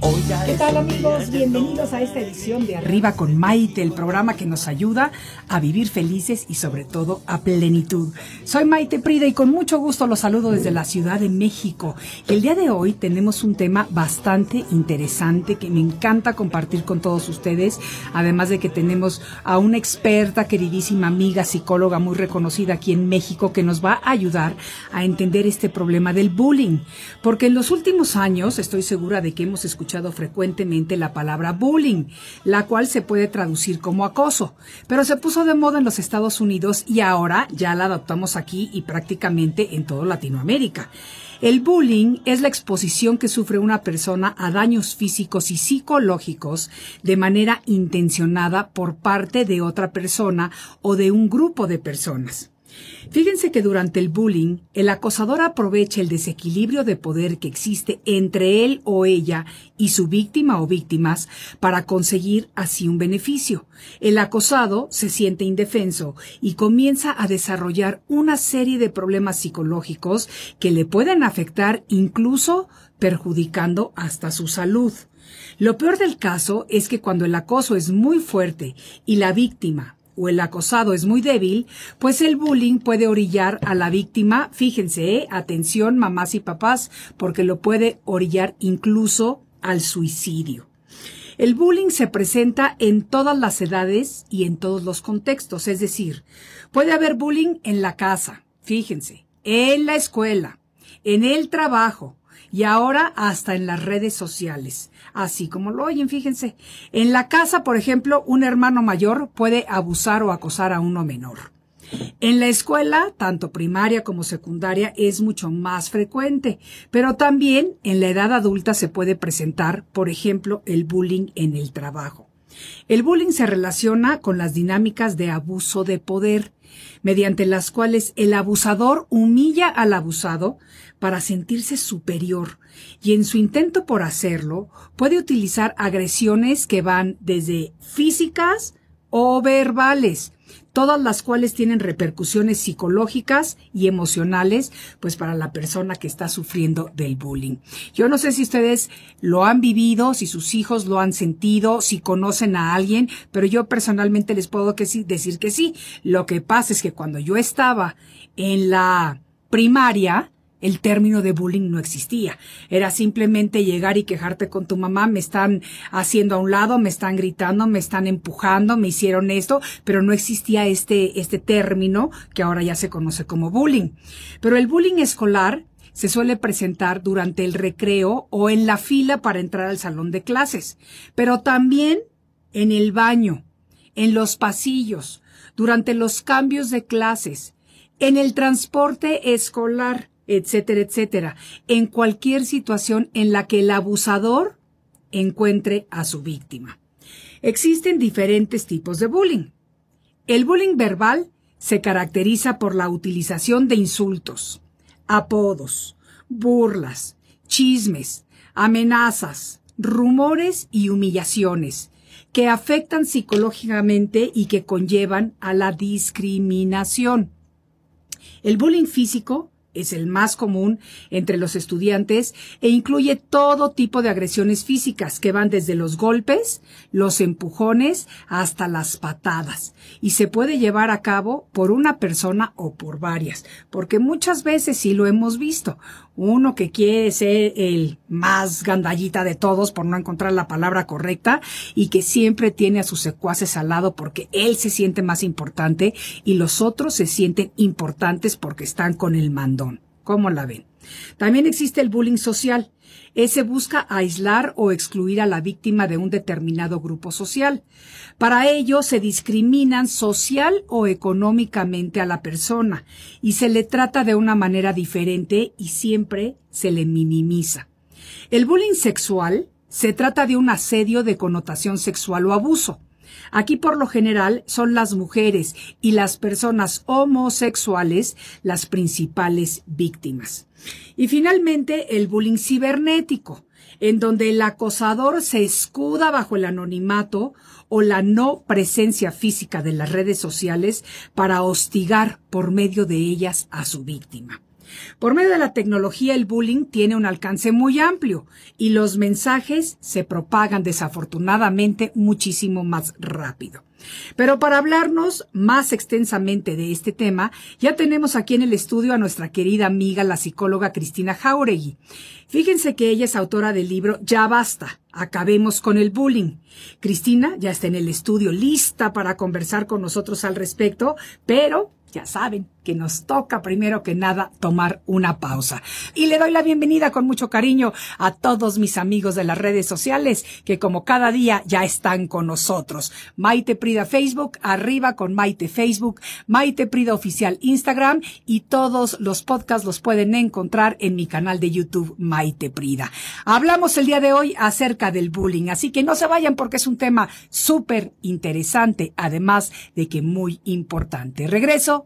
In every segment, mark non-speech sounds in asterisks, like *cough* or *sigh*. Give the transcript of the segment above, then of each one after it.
¿Qué tal amigos? Bienvenidos a esta edición de Arriba con Maite, el programa que nos ayuda a vivir felices y sobre todo a plenitud. Soy Maite Prida y con mucho gusto los saludo desde la Ciudad de México. El día de hoy tenemos un tema bastante interesante que me encanta compartir con todos ustedes, además de que tenemos a una experta, queridísima amiga, psicóloga muy reconocida aquí en México que nos va a ayudar a entender este problema del bullying. Porque en los últimos años estoy segura de que hemos escuchado frecuentemente la palabra bullying, la cual se puede traducir como acoso, pero se puso de moda en los Estados Unidos y ahora ya la adoptamos aquí y prácticamente en toda Latinoamérica. El bullying es la exposición que sufre una persona a daños físicos y psicológicos de manera intencionada por parte de otra persona o de un grupo de personas. Fíjense que durante el bullying, el acosador aprovecha el desequilibrio de poder que existe entre él o ella y su víctima o víctimas para conseguir así un beneficio. El acosado se siente indefenso y comienza a desarrollar una serie de problemas psicológicos que le pueden afectar incluso perjudicando hasta su salud. Lo peor del caso es que cuando el acoso es muy fuerte y la víctima o el acosado es muy débil, pues el bullying puede orillar a la víctima, fíjense, ¿eh? atención mamás y papás, porque lo puede orillar incluso al suicidio. El bullying se presenta en todas las edades y en todos los contextos, es decir, puede haber bullying en la casa, fíjense, en la escuela, en el trabajo, y ahora hasta en las redes sociales. Así como lo oyen, fíjense. En la casa, por ejemplo, un hermano mayor puede abusar o acosar a uno menor. En la escuela, tanto primaria como secundaria, es mucho más frecuente, pero también en la edad adulta se puede presentar, por ejemplo, el bullying en el trabajo. El bullying se relaciona con las dinámicas de abuso de poder, mediante las cuales el abusador humilla al abusado para sentirse superior y en su intento por hacerlo puede utilizar agresiones que van desde físicas o verbales, todas las cuales tienen repercusiones psicológicas y emocionales, pues para la persona que está sufriendo del bullying. Yo no sé si ustedes lo han vivido, si sus hijos lo han sentido, si conocen a alguien, pero yo personalmente les puedo decir que sí. Lo que pasa es que cuando yo estaba en la primaria, el término de bullying no existía. Era simplemente llegar y quejarte con tu mamá, me están haciendo a un lado, me están gritando, me están empujando, me hicieron esto, pero no existía este, este término que ahora ya se conoce como bullying. Pero el bullying escolar se suele presentar durante el recreo o en la fila para entrar al salón de clases, pero también en el baño, en los pasillos, durante los cambios de clases, en el transporte escolar, etcétera, etcétera, en cualquier situación en la que el abusador encuentre a su víctima. Existen diferentes tipos de bullying. El bullying verbal se caracteriza por la utilización de insultos, apodos, burlas, chismes, amenazas, rumores y humillaciones que afectan psicológicamente y que conllevan a la discriminación. El bullying físico es el más común entre los estudiantes e incluye todo tipo de agresiones físicas que van desde los golpes, los empujones hasta las patadas y se puede llevar a cabo por una persona o por varias, porque muchas veces sí lo hemos visto. Uno que quiere ser el más gandallita de todos por no encontrar la palabra correcta y que siempre tiene a sus secuaces al lado porque él se siente más importante y los otros se sienten importantes porque están con el mandón. ¿Cómo la ven? También existe el bullying social. Ese busca aislar o excluir a la víctima de un determinado grupo social. Para ello se discriminan social o económicamente a la persona y se le trata de una manera diferente y siempre se le minimiza. El bullying sexual se trata de un asedio de connotación sexual o abuso. Aquí por lo general son las mujeres y las personas homosexuales las principales víctimas. Y finalmente el bullying cibernético, en donde el acosador se escuda bajo el anonimato o la no presencia física de las redes sociales para hostigar por medio de ellas a su víctima. Por medio de la tecnología, el bullying tiene un alcance muy amplio y los mensajes se propagan desafortunadamente muchísimo más rápido. Pero para hablarnos más extensamente de este tema, ya tenemos aquí en el estudio a nuestra querida amiga, la psicóloga Cristina Jauregui. Fíjense que ella es autora del libro Ya basta, acabemos con el bullying. Cristina ya está en el estudio lista para conversar con nosotros al respecto, pero ya saben que nos toca primero que nada tomar una pausa. Y le doy la bienvenida con mucho cariño a todos mis amigos de las redes sociales que como cada día ya están con nosotros. Maite Prida Facebook, arriba con Maite Facebook, Maite Prida Oficial Instagram y todos los podcasts los pueden encontrar en mi canal de YouTube Maite Prida. Hablamos el día de hoy acerca del bullying, así que no se vayan porque es un tema súper interesante, además de que muy importante. Regreso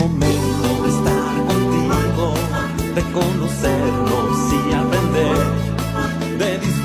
momento de estar contigo, de conocernos y aprender, de disfrutar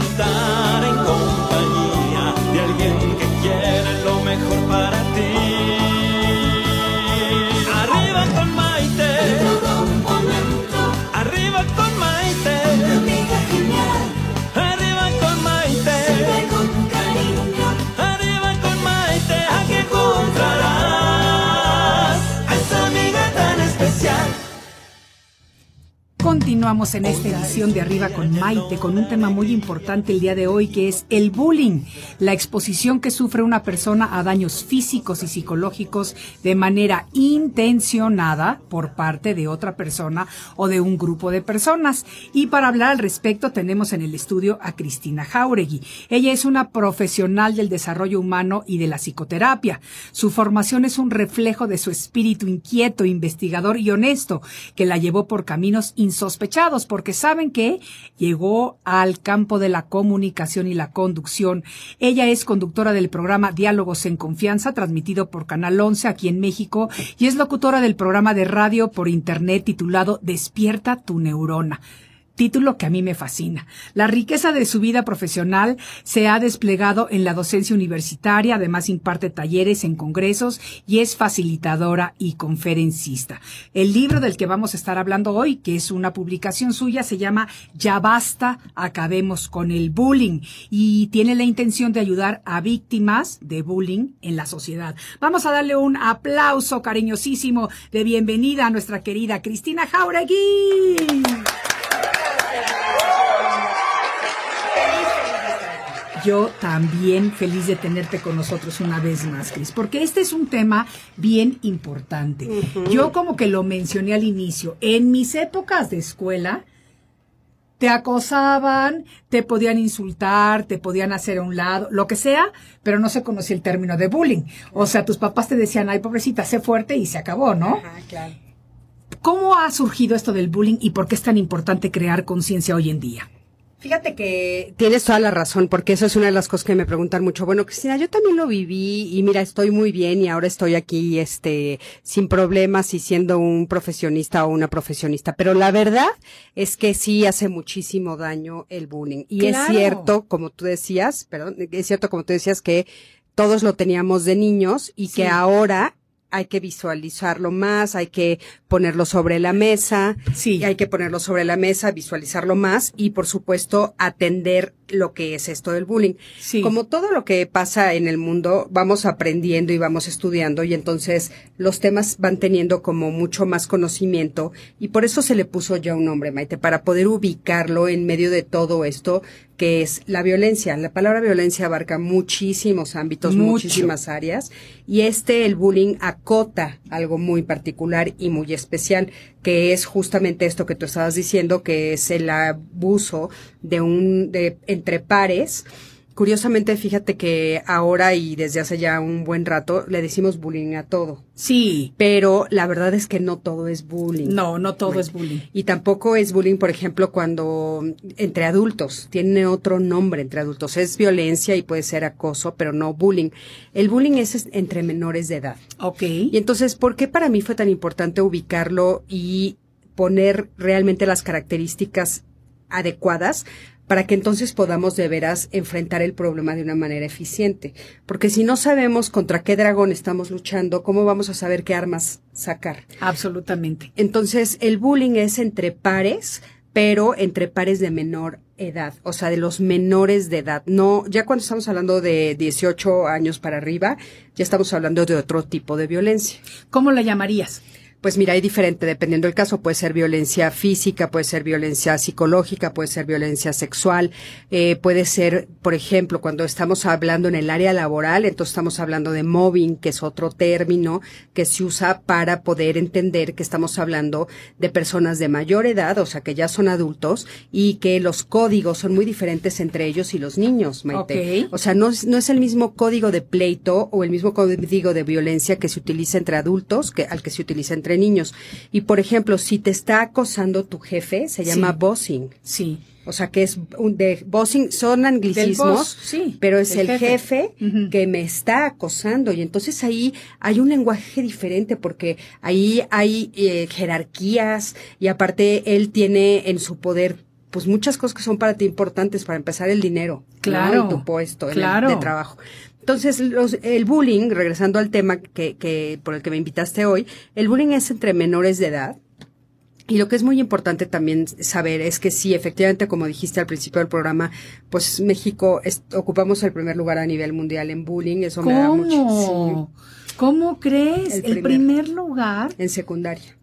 Continuamos en esta edición de Arriba con Maite con un tema muy importante el día de hoy que es el bullying, la exposición que sufre una persona a daños físicos y psicológicos de manera intencionada por parte de otra persona o de un grupo de personas. Y para hablar al respecto tenemos en el estudio a Cristina Jauregui. Ella es una profesional del desarrollo humano y de la psicoterapia. Su formación es un reflejo de su espíritu inquieto, investigador y honesto que la llevó por caminos insospechados porque saben que llegó al campo de la comunicación y la conducción. Ella es conductora del programa Diálogos en Confianza, transmitido por Canal 11 aquí en México, y es locutora del programa de radio por internet titulado Despierta tu neurona título que a mí me fascina. La riqueza de su vida profesional se ha desplegado en la docencia universitaria, además imparte talleres en congresos y es facilitadora y conferencista. El libro del que vamos a estar hablando hoy, que es una publicación suya, se llama Ya basta, acabemos con el bullying y tiene la intención de ayudar a víctimas de bullying en la sociedad. Vamos a darle un aplauso cariñosísimo de bienvenida a nuestra querida Cristina Jauregui. Yo también feliz de tenerte con nosotros una vez más, Cris, porque este es un tema bien importante. Yo como que lo mencioné al inicio, en mis épocas de escuela, te acosaban, te podían insultar, te podían hacer a un lado, lo que sea, pero no se conocía el término de bullying. O sea, tus papás te decían, ay, pobrecita, sé fuerte y se acabó, ¿no? Ajá, claro. ¿Cómo ha surgido esto del bullying y por qué es tan importante crear conciencia hoy en día? Fíjate que tienes toda la razón, porque eso es una de las cosas que me preguntan mucho. Bueno, Cristina, yo también lo viví y mira, estoy muy bien y ahora estoy aquí, este, sin problemas y siendo un profesionista o una profesionista. Pero la verdad es que sí hace muchísimo daño el bullying. Y es cierto, como tú decías, perdón, es cierto como tú decías que todos lo teníamos de niños y Sí. que ahora hay que visualizarlo más, hay que ponerlo sobre la mesa, Sí. y hay que ponerlo sobre la mesa, visualizarlo más y por supuesto atender lo que es esto del bullying. Sí. Como todo lo que pasa en el mundo, vamos aprendiendo y vamos estudiando y entonces los temas van teniendo como mucho más conocimiento y por eso se le puso ya un nombre, Maite, para poder ubicarlo en medio de todo esto que es la violencia. La palabra violencia abarca muchísimos ámbitos, Mucho. muchísimas áreas y este, el bullying, acota algo muy particular y muy especial, que es justamente esto que tú estabas diciendo, que es el abuso de un, de, entre pares. Curiosamente, fíjate que ahora y desde hace ya un buen rato le decimos bullying a todo, Sí. pero la verdad es que no todo es bullying. No, no todo es bullying. Y tampoco es bullying, por ejemplo, cuando entre adultos, tiene otro nombre entre adultos, es violencia y puede ser acoso, pero no bullying. El bullying es es entre menores de edad. Ok. Y entonces, ¿por qué para mí fue tan importante ubicarlo y poner realmente las características adecuadas para que entonces podamos de veras enfrentar el problema de una manera eficiente? Porque si no sabemos contra qué dragón estamos luchando, ¿cómo vamos a saber qué armas sacar? Absolutamente. Entonces, el bullying es entre pares, pero entre pares de menor edad, o sea, de los menores de edad. No, ya cuando estamos hablando de 18 años para arriba, ya estamos hablando de otro tipo de violencia. ¿Cómo la llamarías? Pues mira, hay diferente dependiendo del caso. Puede ser violencia física, puede ser violencia psicológica, puede ser violencia sexual, eh, puede ser, por ejemplo, cuando estamos hablando en el área laboral, entonces estamos hablando de mobbing, que es otro término que se usa para poder entender que estamos hablando de personas de mayor edad, o sea, que ya son adultos y que los códigos son muy diferentes entre ellos y los niños, Maite. O sea, no es, no es el mismo código de pleito o el mismo código de violencia que se utiliza entre adultos que al que se utiliza entre niños. Y por ejemplo, si te está acosando tu jefe, se llama Sí. bossing. Sí. O sea, que es un de bossing, son anglicismos, boss, sí, pero es el el jefe. que me está acosando. Y entonces ahí hay un lenguaje diferente porque ahí hay eh, jerarquías y aparte él tiene en su poder pues muchas cosas que son para ti importantes, para empezar el dinero, ¿no? Claro, Y tu puesto en el- claro. de trabajo. Entonces, los, el bullying, regresando al tema que, que, por el que me invitaste hoy, el bullying es entre menores de edad, y lo que es muy importante también saber es que sí, efectivamente, como dijiste al principio del programa, pues México es- ocupamos el primer lugar a nivel mundial en bullying. Eso me da mucho. ¿Cómo? ¿Cómo crees? El El primer. lugar. sí, en secundaria.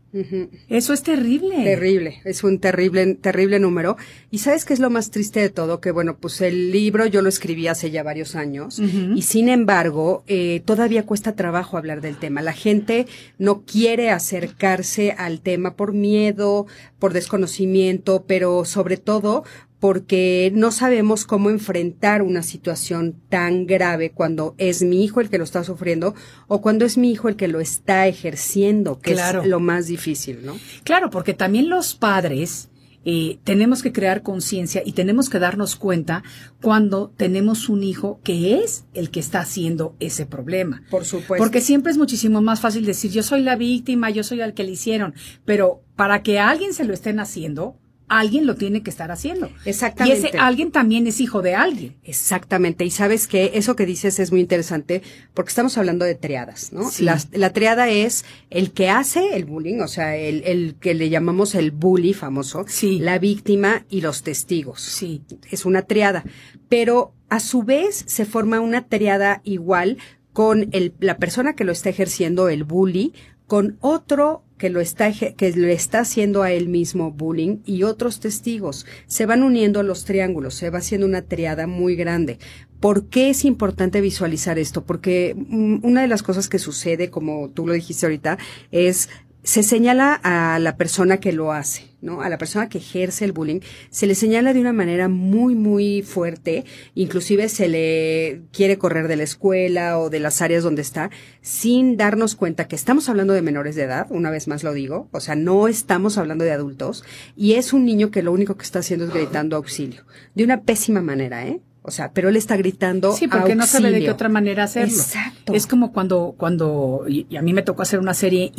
Eso es terrible. Terrible, es un terrible, terrible número. Y sabes qué es lo más triste de todo, que bueno, pues el libro yo lo escribí hace ya varios años y sin embargo eh, todavía cuesta trabajo hablar del tema. La gente no quiere acercarse al tema por miedo, por desconocimiento, pero sobre todo porque no sabemos cómo enfrentar una situación tan grave cuando es mi hijo el que lo está sufriendo o cuando es mi hijo el que lo está ejerciendo, que Claro. es lo más difícil, ¿no? Claro, porque también los padres eh, tenemos que crear conciencia y tenemos que darnos cuenta cuando tenemos un hijo que es el que está haciendo ese problema. Por supuesto. Porque siempre es muchísimo más fácil decir yo soy la víctima, yo soy el que le hicieron, pero para que a alguien se lo estén haciendo, alguien lo tiene que estar haciendo. Exactamente. Y ese alguien también es hijo de alguien. Exactamente. Y sabes que eso que dices es muy interesante porque estamos hablando de triadas, ¿no? Sí. La, la triada es el que hace el bullying, o sea, el, el que le llamamos el bully famoso, Sí. la víctima y los testigos. Sí. Es una triada. Pero a su vez se forma una triada igual con el, la persona que lo está ejerciendo, el bully, con otro que lo está que le está haciendo a él mismo bullying y otros testigos. Se van uniendo los triángulos, se va haciendo una triada muy grande. ¿Por qué es importante visualizar esto? Porque mm, una de las cosas que sucede, como tú lo dijiste ahorita, es se señala a la persona que lo hace, ¿no? A la persona que ejerce el bullying, se le señala de una manera muy, muy fuerte, inclusive se le quiere correr de la escuela o de las áreas donde está, sin darnos cuenta que estamos hablando de menores de edad, una vez más lo digo, o sea, no estamos hablando de adultos, y es un niño que lo único que está haciendo es gritando auxilio, de una pésima manera, ¿eh? O sea, pero él está gritando. Sí, porque no sabe de qué otra manera hacerlo. Exacto. Es como cuando, cuando, y a mí me tocó hacer una serie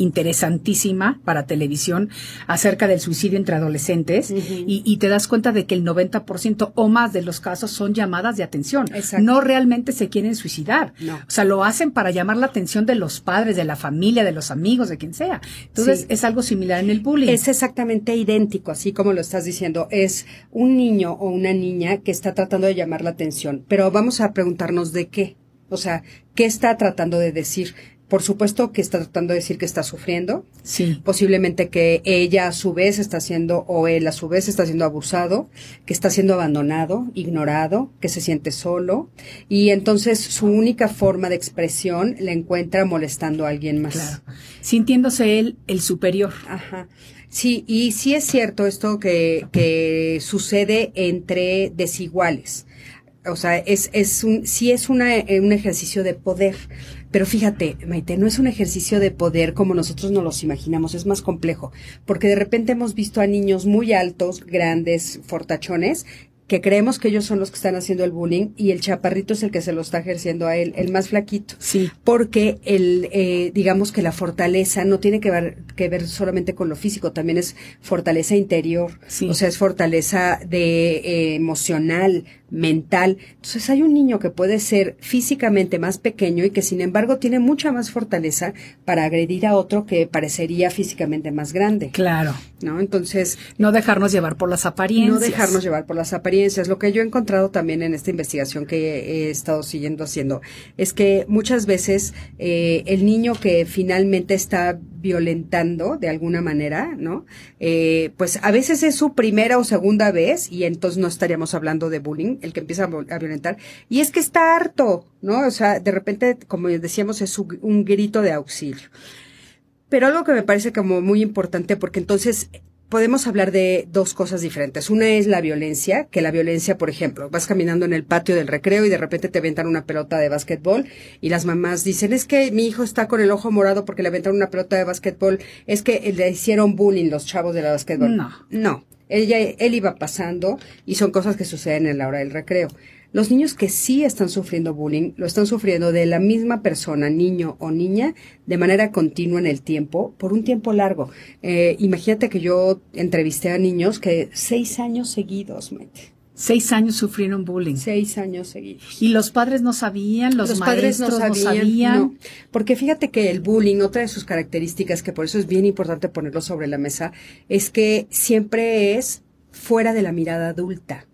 interesantísima para televisión acerca del suicidio entre adolescentes y, y te das cuenta de que el 90% o más de los casos son llamadas de atención. Exacto. No realmente se quieren suicidar. No. O sea, lo hacen para llamar la atención de los padres, de la familia, de los amigos, de quien sea. Entonces, Sí. es algo similar en el bullying. Es exactamente idéntico, así como lo estás diciendo. Es un niño o una niña que está tratando de llamar la atención. Pero vamos a preguntarnos de qué. O sea, ¿qué está tratando de decir? Por supuesto que está tratando de decir que está sufriendo. sí. Posiblemente que ella a su vez está siendo, o él a su vez está siendo abusado, que está siendo abandonado, ignorado, que se siente solo. Y entonces su única forma de expresión la encuentra molestando a alguien más. Claro. Sintiéndose él el superior. Ajá. Sí, y sí es cierto esto que, que sucede entre desiguales. O sea, es, es un, sí es una, eh, un ejercicio de poder. Pero fíjate, Maite, no es un ejercicio de poder como nosotros nos los imaginamos, es más complejo. Porque de repente hemos visto a niños muy altos, grandes, fortachones, que creemos que ellos son los que están haciendo el bullying y el chaparrito es el que se lo está ejerciendo a él, el más flaquito Sí. porque el eh, digamos que la fortaleza no tiene que ver que ver solamente con lo físico también es fortaleza interior Sí. o sea es fortaleza de eh, emocional mental entonces hay un niño que puede ser físicamente más pequeño y que sin embargo tiene mucha más fortaleza para agredir a otro que parecería físicamente más grande Claro. no entonces No dejarnos llevar por las apariencias. no dejarnos llevar por las apariencias. Lo que yo he encontrado también en esta investigación que he estado siguiendo haciendo es que muchas veces eh, el niño que finalmente está violentando de alguna manera, ¿no? Eh, pues a veces es su primera o segunda vez y entonces no estaríamos hablando de bullying, el que empieza a, violentar. Y es que está harto, ¿no? O sea, de repente, como decíamos, es un grito de auxilio. Pero algo que me parece como muy importante, porque entonces podemos hablar de dos cosas diferentes. Una es la violencia, que la violencia, por ejemplo, vas caminando en el patio del recreo y de repente te aventan una pelota de básquetbol y las mamás dicen, es que mi hijo está con el ojo morado porque le aventaron una pelota de básquetbol, es que le hicieron bullying los chavos de la básquetbol. No. No. Ella, él iba pasando y son cosas que suceden en la hora del recreo. Los niños que sí están sufriendo bullying lo están sufriendo de la misma persona, niño o niña, de manera continua en el tiempo, por un tiempo largo. Eh, imagínate que yo entrevisté a niños que seis años seguidos, mete, Seis años sufrieron bullying. seis años seguidos. Y los padres no sabían, los, padres maestros no sabían. no. porque fíjate que el bullying, otra de sus características, que por eso es bien importante ponerlo sobre la mesa, es que siempre es fuera de la mirada adulta.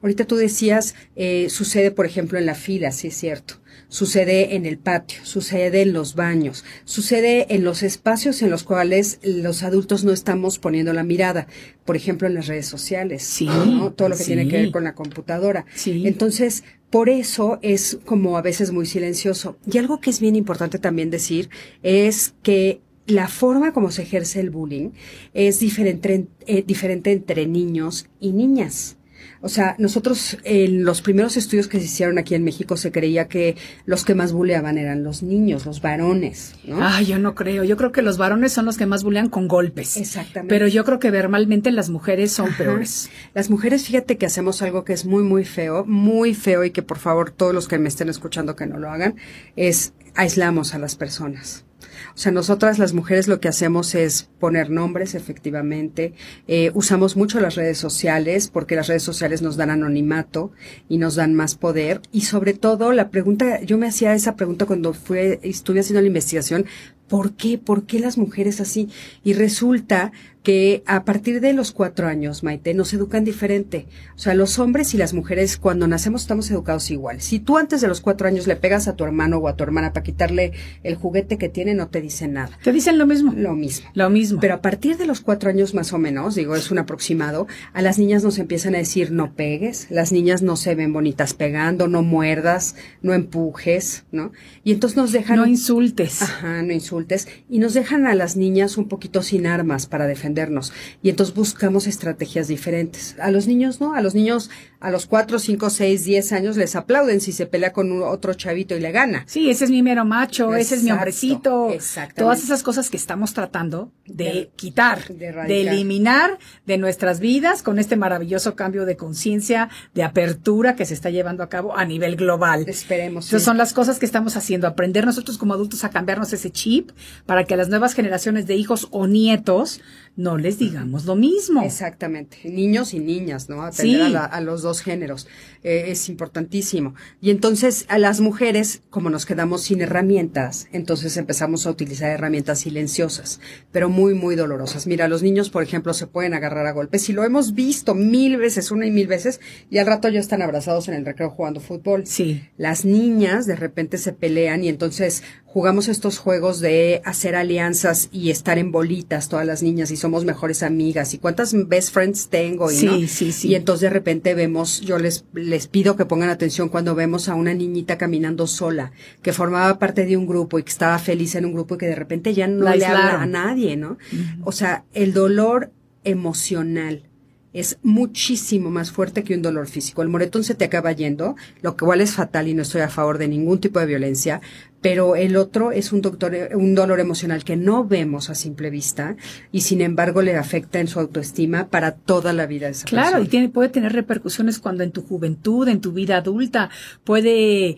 Ahorita tú decías, eh, sucede, por ejemplo, en la fila, sí es cierto. Sucede en el patio, sucede en los baños, sucede en los espacios en los cuales los adultos no estamos poniendo la mirada. Por ejemplo, en las redes sociales. Sí, ¿no? Todo lo que sí. tiene que ver con la computadora. Sí. Entonces, por eso es como a veces muy silencioso. Y algo que es bien importante también decir es que la forma como se ejerce el bullying es diferente, eh, diferente entre niños y niñas. O sea, nosotros en los primeros estudios que se hicieron aquí en México se creía que los que más bulleaban eran los niños, los varones, ¿no? Ay, yo no creo. Yo creo que los varones son los que más bullean con golpes. Exactamente. Pero yo creo que verbalmente las mujeres son Ajá. peores. Las mujeres, fíjate que hacemos algo que es muy, muy feo, muy feo y que por favor todos los que me estén escuchando que no lo hagan, es aislamos a las personas. O sea, nosotras las mujeres lo que hacemos es poner nombres, efectivamente. Eh, usamos mucho las redes sociales porque las redes sociales nos dan anonimato y nos dan más poder. Y sobre todo, la pregunta, yo me hacía esa pregunta cuando fue, estuve haciendo la investigación, ¿por qué? ¿Por qué las mujeres así? Y resulta que a partir de los cuatro años, Maite, nos educan diferente. O sea, los hombres y las mujeres cuando nacemos estamos educados igual. Si tú antes de los cuatro años le pegas a tu hermano o a tu hermana para quitarle el juguete que tiene, no te dicen nada. Te dicen lo mismo. Lo mismo. Lo mismo. Pero a partir de los cuatro años más o menos, digo, es un aproximado, a las niñas nos empiezan a decir no pegues, las niñas no se ven bonitas pegando, no muerdas, no empujes, ¿no? Y entonces nos dejan... no insultes. Ajá, no insultes. y nos dejan a las niñas un poquito sin armas para defendernos. Y entonces buscamos estrategias diferentes. A los niños no, a los niños a los 4, 5, 6, 10 años les aplauden si se pelea con un- otro chavito y le gana. Sí, ese es mi mero macho, ese es mi Exacto, hombrecito. exactamente. Todas esas cosas que estamos tratando de, De- quitar, de eliminar de nuestras vidas con este maravilloso cambio de conciencia, de apertura que se está llevando a cabo a nivel global. Esperemos. Sí. son las cosas que estamos haciendo, aprender nosotros como adultos a cambiarnos ese chip para que las nuevas generaciones de hijos o nietos no les digamos lo mismo. Exactamente, niños y niñas, ¿no? Atender Sí. a, la- a los dos géneros eh, es importantísimo. Y entonces a las mujeres, como nos quedamos sin herramientas, entonces empezamos a utilizar herramientas silenciosas, pero muy, muy dolorosas. Mira, los niños, por ejemplo, se pueden agarrar a golpes y lo hemos visto mil veces, una y mil veces, y al rato ya están abrazados en el recreo jugando fútbol. Sí. Las niñas de repente se pelean y entonces jugamos estos juegos de hacer alianzas y estar en bolitas todas las niñas y somos mejores amigas y cuántas best friends tengo y Sí, no? sí, sí. y entonces de repente vemos yo les les pido que pongan atención cuando vemos a una niñita caminando sola que formaba parte de un grupo y que estaba feliz en un grupo y que de repente ya no La le habla a nadie no o sea el dolor emocional es muchísimo más fuerte que un dolor físico. El moretón se te acaba yendo, lo que igual es fatal y no estoy a favor de ningún tipo de violencia, pero el otro es un, doctor, un dolor emocional que no vemos a simple vista y sin embargo le afecta en su autoestima para toda la vida de esa Claro, y tiene, puede tener repercusiones cuando en tu juventud, en tu vida adulta, puede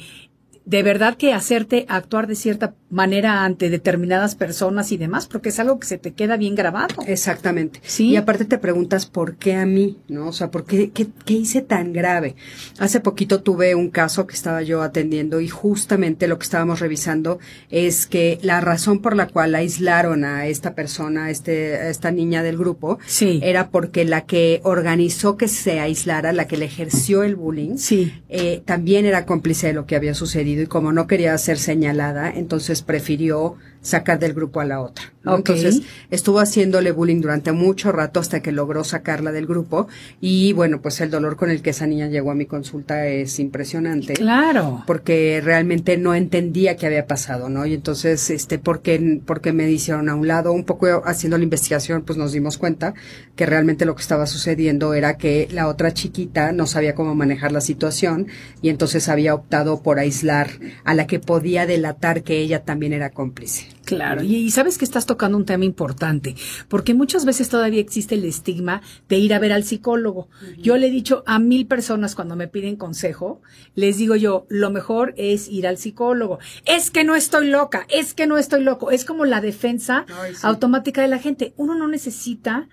de verdad que hacerte actuar de cierta manera ante determinadas personas y demás, porque es algo que se te queda bien grabado. Exactamente. Sí. Y aparte te preguntas por qué a mí, ¿no? O sea, ¿por qué, qué, qué hice tan grave? Hace poquito tuve un caso que estaba yo atendiendo y justamente lo que estábamos revisando es que la razón por la cual aislaron a esta persona, a este, a esta niña del grupo, Sí. era porque la que organizó que se aislara, la que le ejerció el bullying, Sí. eh, también era cómplice de lo que había sucedido y como no quería ser señalada, entonces prefirió sacar del grupo a la otra. ¿no? Ok. Entonces estuvo haciéndole bullying durante mucho rato hasta que logró sacarla del grupo y bueno, pues el dolor con el que esa niña llegó a mi consulta es impresionante. Claro. Porque realmente no entendía qué había pasado, ¿no? Y entonces, este, porque, porque me hicieron a un lado, un poco haciendo la investigación, pues nos dimos cuenta que realmente lo que estaba sucediendo era que la otra chiquita no sabía cómo manejar la situación y entonces había optado por aislar a la que podía delatar que ella también era cómplice. Claro, y, y sabes que estás tocando un tema importante, porque muchas veces todavía existe el estigma de ir a ver al psicólogo. Yo le he dicho a mil personas cuando me piden consejo, les digo yo, lo mejor es ir al psicólogo. Es que no estoy loca, es que no estoy loco. Es como la defensa Ay, sí. automática de la gente. Uno no necesita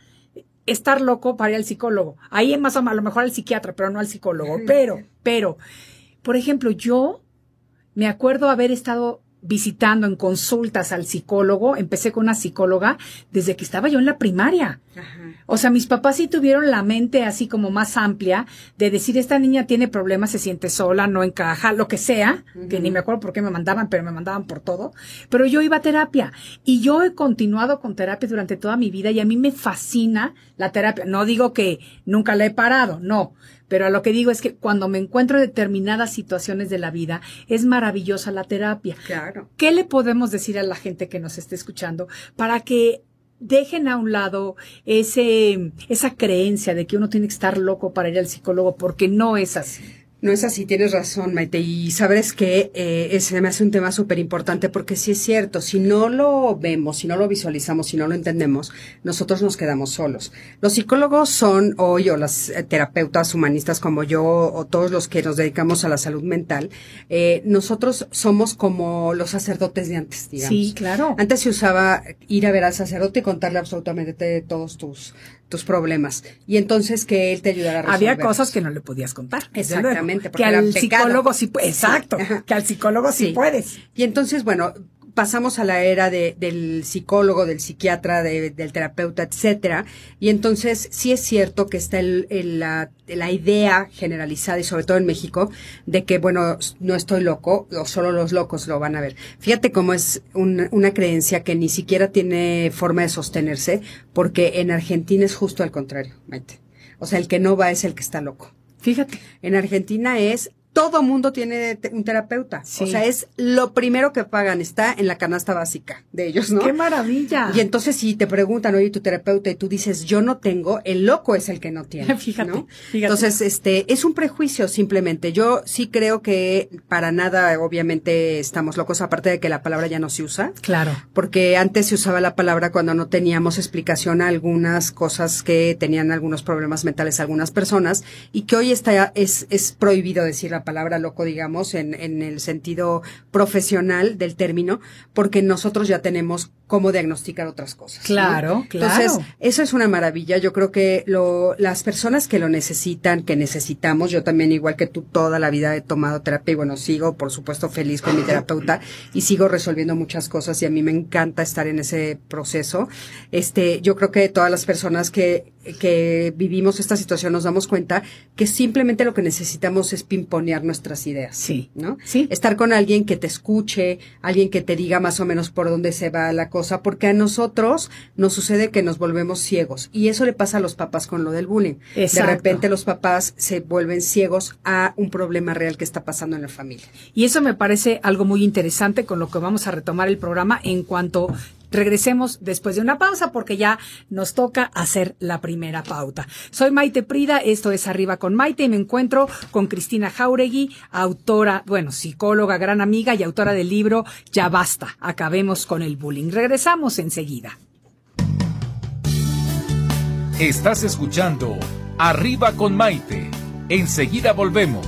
estar loco para ir al psicólogo. Ahí es más o menos, a lo mejor al psiquiatra, pero no al psicólogo. *laughs* Pero, pero, por ejemplo, yo me acuerdo haber estado visitando en consultas al psicólogo, empecé con una psicóloga desde que estaba yo en la primaria. O sea, mis papás sí tuvieron la mente así como más amplia de decir, esta niña tiene problemas, se siente sola, no encaja, lo que sea, que ni me acuerdo por qué me mandaban, pero me mandaban por todo. Pero yo iba a terapia y yo he continuado con terapia durante toda mi vida y a mí me fascina la terapia. No digo que nunca la he parado, no. Pero a lo que digo es que cuando me encuentro en determinadas situaciones de la vida, es maravillosa la terapia. Claro. ¿Qué le podemos decir a la gente que nos esté escuchando para que dejen a un lado ese, esa creencia de que uno tiene que estar loco para ir al psicólogo porque no es así? No es así, tienes razón, Maite. Y sabes que eh, ese me hace un tema súper importante porque sí es cierto, si no lo vemos, si no lo visualizamos, si no lo entendemos, nosotros nos quedamos solos. Los psicólogos son hoy, o las eh, terapeutas humanistas como yo, o todos los que nos dedicamos a la salud mental, eh, nosotros somos como los sacerdotes de antes, digamos. Sí, claro. Antes se usaba ir a ver al sacerdote y contarle absolutamente todos tus, tus problemas. Y entonces que él te ayudara a resolver. Había cosas que no le podías contar. Exactamente, porque Que al pecado. psicólogo sí, exacto, que al psicólogo sí, Sí. puedes. Y entonces, bueno, pasamos a la era de, del psicólogo, del psiquiatra, de- del terapeuta, etcétera. Y entonces sí es cierto que está el, el- la, la idea generalizada y sobre todo en México de que, bueno, no estoy loco o solo los locos lo van a ver. Fíjate cómo es un- una creencia que ni siquiera tiene forma de sostenerse porque en Argentina es justo al contrario, Maite. O sea, el que no va es el que está loco. Fíjate. En Argentina es todo mundo tiene un terapeuta. Sí. O sea, es lo primero que pagan, está en la canasta básica de ellos, ¿no? ¡Qué maravilla! Y entonces si te preguntan, oye, tu terapeuta, y tú dices, yo no tengo, el loco es el que no tiene. *laughs* Fíjate, ¿no? fíjate. Entonces, este, es un prejuicio simplemente. Yo sí creo que para nada, obviamente, estamos locos, aparte de que la palabra ya no se usa. Claro. Porque antes se usaba la palabra cuando no teníamos explicación a algunas cosas que tenían algunos problemas mentales algunas personas y que hoy está, es, es prohibido decir la palabra loco, digamos, en, en el sentido profesional del término, porque nosotros ya tenemos cómo diagnosticar otras cosas. ¿no? Claro, claro. Entonces, eso es una maravilla. Yo creo que lo, las personas que lo necesitan, que necesitamos, yo también, igual que tú, toda la vida he tomado terapia y bueno, sigo, por supuesto, feliz con mi terapeuta y sigo resolviendo muchas cosas y a mí me encanta estar en ese proceso. Este, yo creo que todas las personas que, que vivimos esta situación nos damos cuenta que simplemente lo que necesitamos es pimponear nuestras ideas. Sí. ¿No? Sí. Estar con alguien que te escuche, alguien que te diga más o menos por dónde se va la cosa, porque a nosotros nos sucede que nos volvemos ciegos y eso le pasa a los papás con lo del bullying. Exacto. De repente los papás se vuelven ciegos a un problema real que está pasando en la familia. Y eso me parece algo muy interesante con lo que vamos a retomar el programa en cuanto regresemos después de una pausa porque ya nos toca hacer la primera pauta. Soy Maite Prida, esto es Arriba con Maite y me encuentro con Cristina Jauregui, autora, bueno, psicóloga, gran amiga y autora del libro Ya basta, acabemos con el bullying. Regresamos enseguida. Estás escuchando Arriba con Maite. Enseguida volvemos.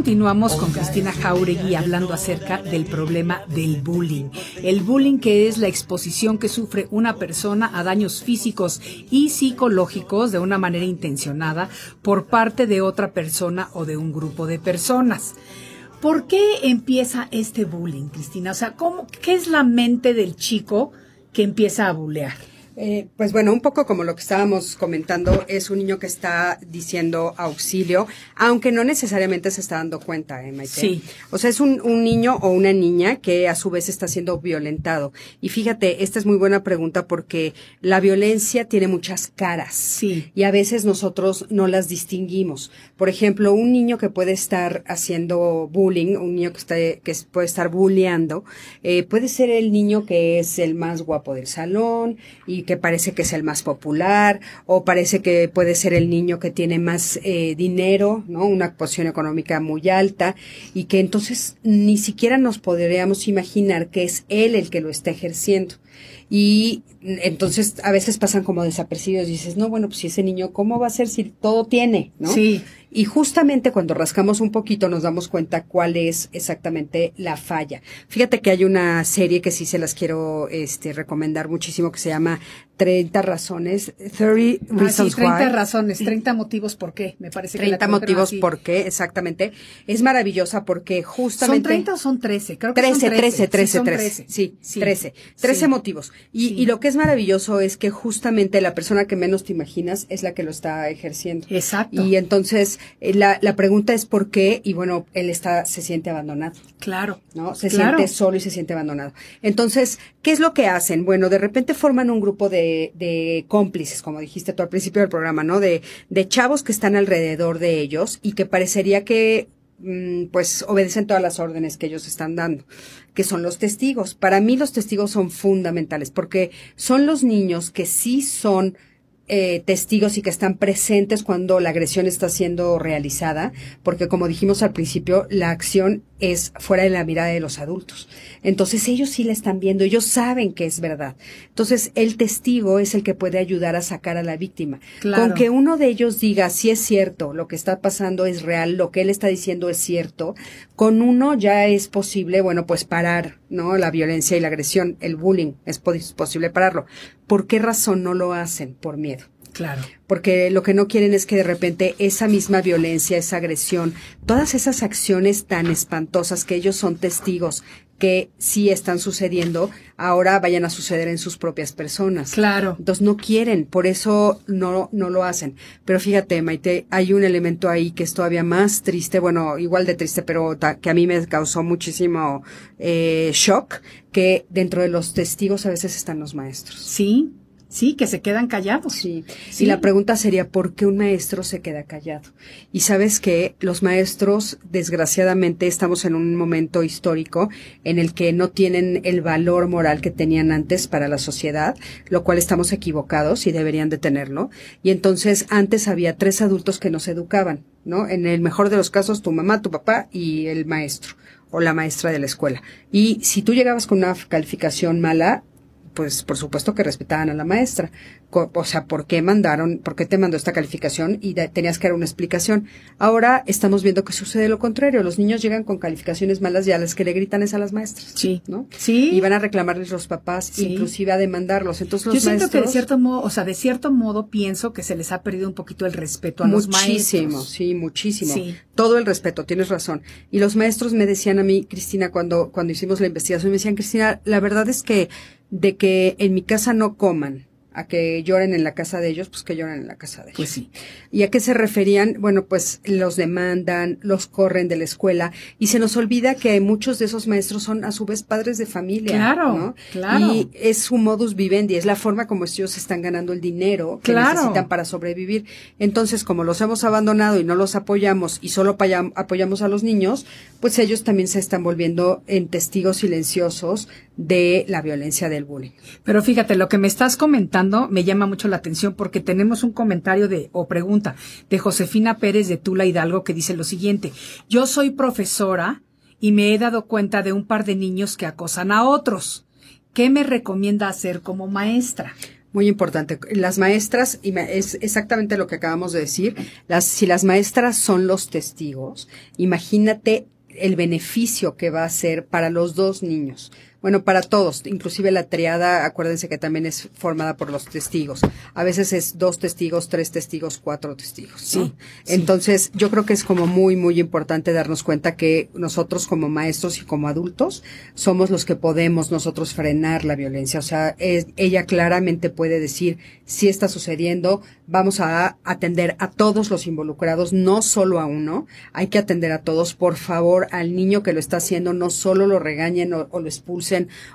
Continuamos con Cristina Jauregui hablando acerca del problema del bullying. El bullying que es la exposición que sufre una persona a daños físicos y psicológicos de una manera intencionada por parte de otra persona o de un grupo de personas. ¿Por qué empieza este bullying, Cristina? O sea, ¿cómo, ¿qué es la mente del chico que empieza a bullear? Eh, pues bueno, un poco como lo que estábamos comentando, es un niño que está diciendo auxilio, aunque no necesariamente se está dando cuenta, ¿eh, Maite? Sí. O sea, es un, un niño o una niña que a su vez está siendo violentado. Y fíjate, esta es muy buena pregunta porque la violencia tiene muchas caras. Sí. Y a veces nosotros no las distinguimos. Por ejemplo, un niño que puede estar haciendo bullying, un niño que, está, que puede estar bulleando, eh, puede ser el niño que es el más guapo del salón y que parece que es el más popular, o parece que puede ser el niño que tiene más eh, dinero, ¿no? Una posición económica muy alta, y que entonces ni siquiera nos podríamos imaginar que es él el que lo está ejerciendo. Y entonces a veces pasan como desapercibidos y dices, no, bueno, pues si ese niño, ¿cómo va a ser si todo tiene, no? Sí. Y justamente cuando rascamos un poquito nos damos cuenta cuál es exactamente la falla. Fíjate que hay una serie que sí se las quiero este, recomendar muchísimo que se llama 30 razones, 30 Ah, sí, Reasons 30 Why. razones, 30 motivos por qué, me parece que la 30 motivos por qué, exactamente. Es maravillosa porque ¿Son justamente... 30 o son 13? Creo que 13, son 13, 13, Sí, son 13. Sí, Sí. 13. 13 Sí. motivos. Y, y lo que es maravilloso es que justamente la persona que menos te imaginas es la que lo está ejerciendo. Exacto. Y entonces eh, la, la pregunta es por qué, y bueno, él está, se siente abandonado. Claro. ¿no? Se Claro. siente solo y se siente abandonado. Entonces, ¿qué es lo que hacen? Bueno, de repente forman un grupo de, de cómplices, como dijiste tú al principio del programa, ¿no? De, de chavos que están alrededor de ellos y que parecería que mm, pues obedecen todas las órdenes que ellos están dando, que son los testigos. Para mí los testigos son fundamentales porque son los niños que sí son eh, testigos y que están presentes cuando la agresión está siendo realizada, porque como dijimos al principio, la acción es fuera de la mirada de los adultos. Entonces ellos sí la están viendo, ellos saben que es verdad. Entonces el testigo es el que puede ayudar a sacar a la víctima. Con que uno de ellos diga si es cierto, lo que está pasando es real, lo que él está diciendo es cierto, con uno ya es posible, bueno, pues parar, ¿no? La violencia y la agresión, el bullying, es posible pararlo. ¿Por qué razón no lo hacen? Por miedo. Claro. Porque lo que no quieren es que de repente esa misma violencia, esa agresión, todas esas acciones tan espantosas que ellos son testigos que sí están sucediendo, ahora vayan a suceder en sus propias personas. Claro. Entonces no quieren, por eso no, no lo hacen. Pero fíjate, Maite, hay un elemento ahí que es todavía más triste, bueno, igual de triste, pero que a mí me causó muchísimo eh, shock, que dentro de los testigos a veces están los maestros. Sí, Sí, que se quedan callados. Sí. Y la pregunta sería, ¿por qué un maestro se queda callado? Y sabes que los maestros, desgraciadamente, estamos en un momento histórico en el que no tienen el valor moral que tenían antes para la sociedad, lo cual estamos equivocados y deberían de tenerlo. Y entonces, antes había tres adultos que nos educaban, ¿no? En el mejor de los casos, tu mamá, tu papá y el maestro o la maestra de la escuela. Y si tú llegabas con una calificación mala, pues por supuesto que respetaban a la maestra. O sea, ¿por qué mandaron, por qué te mandó esta calificación? Y tenías que dar una explicación. Ahora estamos viendo que sucede lo contrario. Los niños llegan con calificaciones malas y a las que le gritan es a las maestras. Sí. ¿No? Sí. Y van a reclamarles los papás, inclusive a demandarlos. Entonces los Yo siento que de cierto modo, o sea, de cierto modo pienso que se les ha perdido un poquito el respeto a los maestros. Muchísimo, sí, muchísimo. Sí. Todo el respeto, tienes razón. Y los maestros me decían a mí, Cristina, cuando, cuando hicimos la investigación, me decían, Cristina, la verdad es que de que en mi casa no coman, a que lloren en la casa de ellos, pues que lloren en la casa de pues ellos. Pues sí. ¿Y a qué se referían? Bueno, pues los demandan, los corren de la escuela y se nos olvida que muchos de esos maestros son a su vez padres de familia. Claro, ¿no? claro. Y es su modus vivendi, es la forma como ellos están ganando el dinero que necesitan para sobrevivir. Entonces, como los hemos abandonado y no los apoyamos y solo apoyamos a los niños, pues ellos también se están volviendo en testigos silenciosos de la violencia del bullying. Pero fíjate, lo que me estás comentando me llama mucho la atención porque tenemos un comentario de o pregunta de Josefina Pérez de Tula Hidalgo que dice lo siguiente: Yo soy profesora y me he dado cuenta de un par de niños que acosan a otros. ¿Qué me recomienda hacer como maestra? Muy importante. Las maestras, y es exactamente lo que acabamos de decir, las, si las maestras son los testigos, imagínate el beneficio que va a ser para los dos niños. Bueno, para todos, inclusive la triada, acuérdense que también es formada por los testigos. A veces es dos testigos, tres testigos, cuatro testigos. Sí, Entonces, yo creo que es como muy, muy importante darnos cuenta que nosotros como maestros y como adultos somos los que podemos nosotros frenar la violencia. O sea, ella claramente puede decir si está sucediendo, vamos a atender a todos los involucrados, no solo a uno. Hay que atender a todos. Por favor, al niño que lo está haciendo, no solo lo regañen o lo expulsen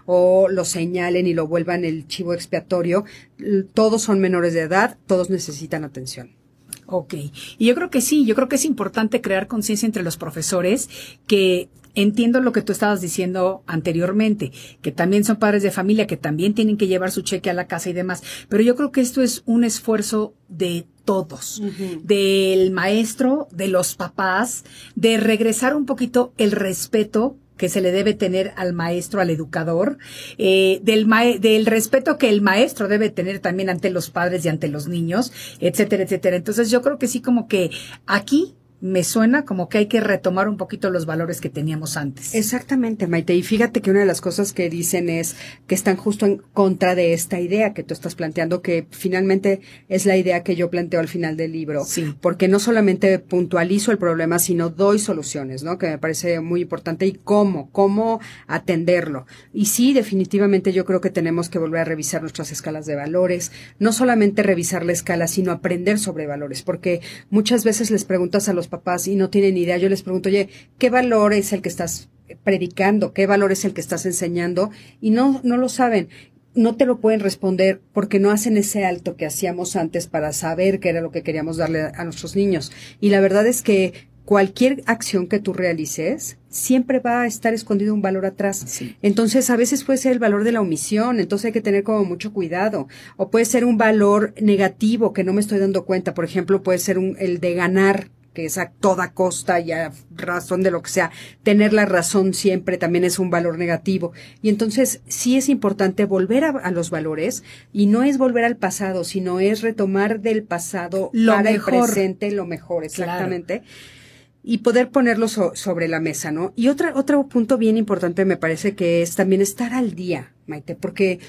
o lo señalen y lo vuelvan el chivo expiatorio. Todos son menores de edad, todos necesitan atención. Ok. Y yo creo que sí, yo creo que es importante crear conciencia entre los profesores que entiendo lo que tú estabas diciendo anteriormente, que también son padres de familia, que también tienen que llevar su cheque a la casa y demás, pero yo creo que esto es un esfuerzo de todos, del maestro, de los papás, de regresar un poquito el respeto que se le debe tener al maestro, al educador, eh, del, del respeto que el maestro debe tener también ante los padres y ante los niños, etcétera, etcétera. Entonces yo creo que sí como que aquí me suena como que hay que retomar un poquito los valores que teníamos antes. Exactamente, Maite. Y fíjate que una de las cosas que dicen es que están justo en contra de esta idea que tú estás planteando, que finalmente es la idea que yo planteo al final del libro. Sí. Porque no solamente puntualizo el problema, sino doy soluciones, ¿no? Que me parece muy importante. Y cómo, cómo atenderlo. Y sí, definitivamente yo creo que tenemos que volver a revisar nuestras escalas de valores. No solamente revisar la escala, sino aprender sobre valores. Porque muchas veces les preguntas a los papás y no tienen idea, yo les pregunto, oye, ¿qué valor es el que estás predicando? ¿Qué valor es el que estás enseñando? Y no, no lo saben. No te lo pueden responder porque no hacen ese alto que hacíamos antes para saber qué era lo que queríamos darle a nuestros niños. Y la verdad es que cualquier acción que tú realices, siempre va a estar escondido un valor atrás. Entonces, a veces puede ser el valor de la omisión, entonces hay que tener como mucho cuidado. O puede ser un valor negativo que no me estoy dando cuenta. Por ejemplo, puede ser un, el de ganar que es a toda costa y a razón de lo que sea, tener la razón siempre también es un valor negativo. Y entonces sí es importante volver a, los valores y no es volver al pasado, sino es retomar del pasado para el presente lo mejor, exactamente y poder ponerlo sobre la mesa, ¿no? Y otra, otro punto bien importante me parece que es también estar al día. Maite, porque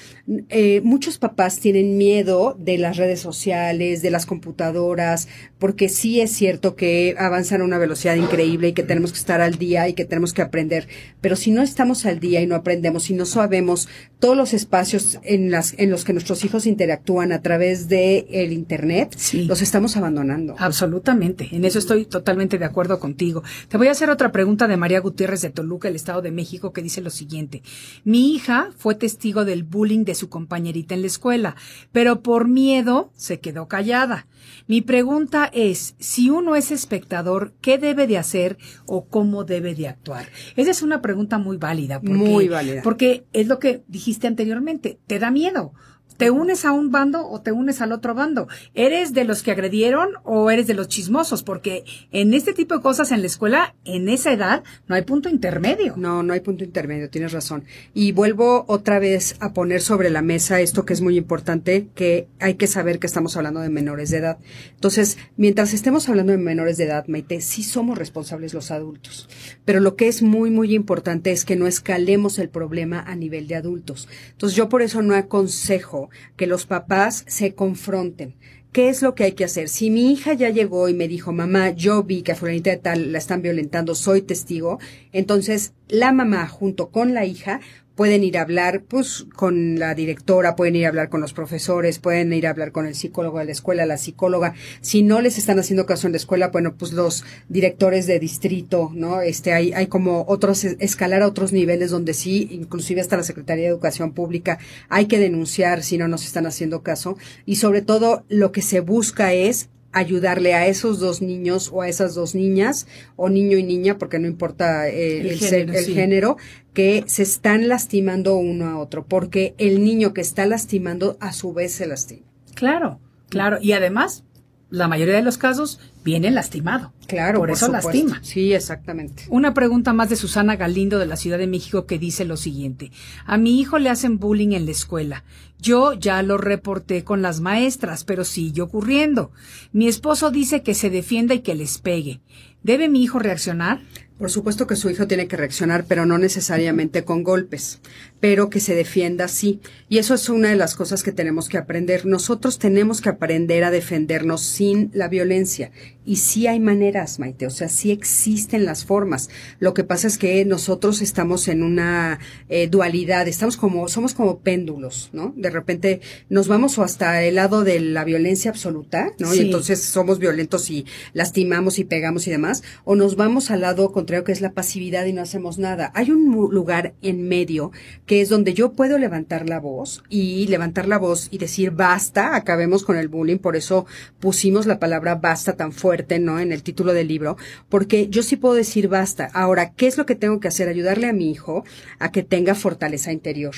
eh, muchos papás tienen miedo de las redes sociales, de las computadoras, porque sí es cierto que avanzan a una velocidad increíble y que tenemos que estar al día y que tenemos que aprender, pero si no estamos al día y no aprendemos, si no sabemos todos los espacios en, las, en los que nuestros hijos interactúan a través de el Internet, los estamos abandonando. Absolutamente, en eso estoy totalmente de acuerdo contigo. Te voy a hacer otra pregunta de María Gutiérrez de Toluca, el Estado de México, que dice lo siguiente. Mi hija fue testigo del bullying de su compañerita en la escuela, pero por miedo se quedó callada. Mi pregunta es, si uno es espectador, ¿qué debe de hacer o cómo debe de actuar? Esa es una pregunta muy válida. muy válida. Porque es lo que dijiste anteriormente, te da miedo. ¿Te unes a un bando o te unes al otro bando? ¿Eres de los que agredieron o eres de los chismosos? Porque en este tipo de cosas en la escuela, en esa edad, no hay punto intermedio. No, no hay punto intermedio, tienes razón. Y vuelvo otra vez a poner sobre la mesa esto que es muy importante, que hay que saber que estamos hablando de menores de edad. Entonces, mientras estemos hablando de menores de edad, Maite, sí somos responsables los adultos. Pero lo que es muy, muy importante es que no escalemos el problema a nivel de adultos. Entonces, yo por eso no aconsejo que los papás se confronten. ¿Qué es lo que hay que hacer? Si mi hija ya llegó y me dijo, mamá, yo vi que a fulanita de tal la están violentando, soy testigo, entonces la mamá junto con la hija pueden ir a hablar pues con la directora, pueden ir a hablar con los profesores, pueden ir a hablar con el psicólogo de la escuela, la psicóloga. Si no les están haciendo caso en la escuela, bueno, pues los directores de distrito, ¿no? Este hay hay como otros escalar a otros niveles donde sí, inclusive hasta la Secretaría de Educación Pública hay que denunciar si no nos están haciendo caso y sobre todo lo que se busca es ayudarle a esos dos niños o a esas dos niñas, o niño y niña, porque no importa eh, el, género, el género, que se están lastimando uno a otro, porque el niño que está lastimando a su vez se lastima. Claro, claro. Y además, la mayoría de los casos viene lastimado. Claro, por, eso lastima. Sí, exactamente. Una pregunta más de Susana Galindo de la Ciudad de México que dice lo siguiente. A mi hijo le hacen bullying en la escuela. Yo ya lo reporté con las maestras, pero sigue ocurriendo. Mi esposo dice que se defienda y que les pegue. ¿Debe mi hijo reaccionar? Por supuesto que su hijo tiene que reaccionar, pero no necesariamente con golpes, pero que se defienda sí. Y eso es una de las cosas que tenemos que aprender. Nosotros tenemos que aprender a defendernos sin la violencia. Y sí hay maneras, Maite, o sea, sí existen las formas. Lo que pasa es que nosotros estamos en una eh, dualidad, estamos como, somos como péndulos, ¿no? De repente nos vamos o hasta el lado de la violencia absoluta, ¿no? Y entonces somos violentos y lastimamos y pegamos y demás, o nos vamos al lado con que es la pasividad y no hacemos nada. Hay un lugar en medio que es donde yo puedo levantar la voz y levantar la voz y decir basta, acabemos con el bullying, por eso pusimos la palabra basta tan fuerte, ¿no? En el título del libro, porque yo sí puedo decir basta. Ahora, ¿qué es lo que tengo que hacer? Ayudarle a mi hijo a que tenga fortaleza interior.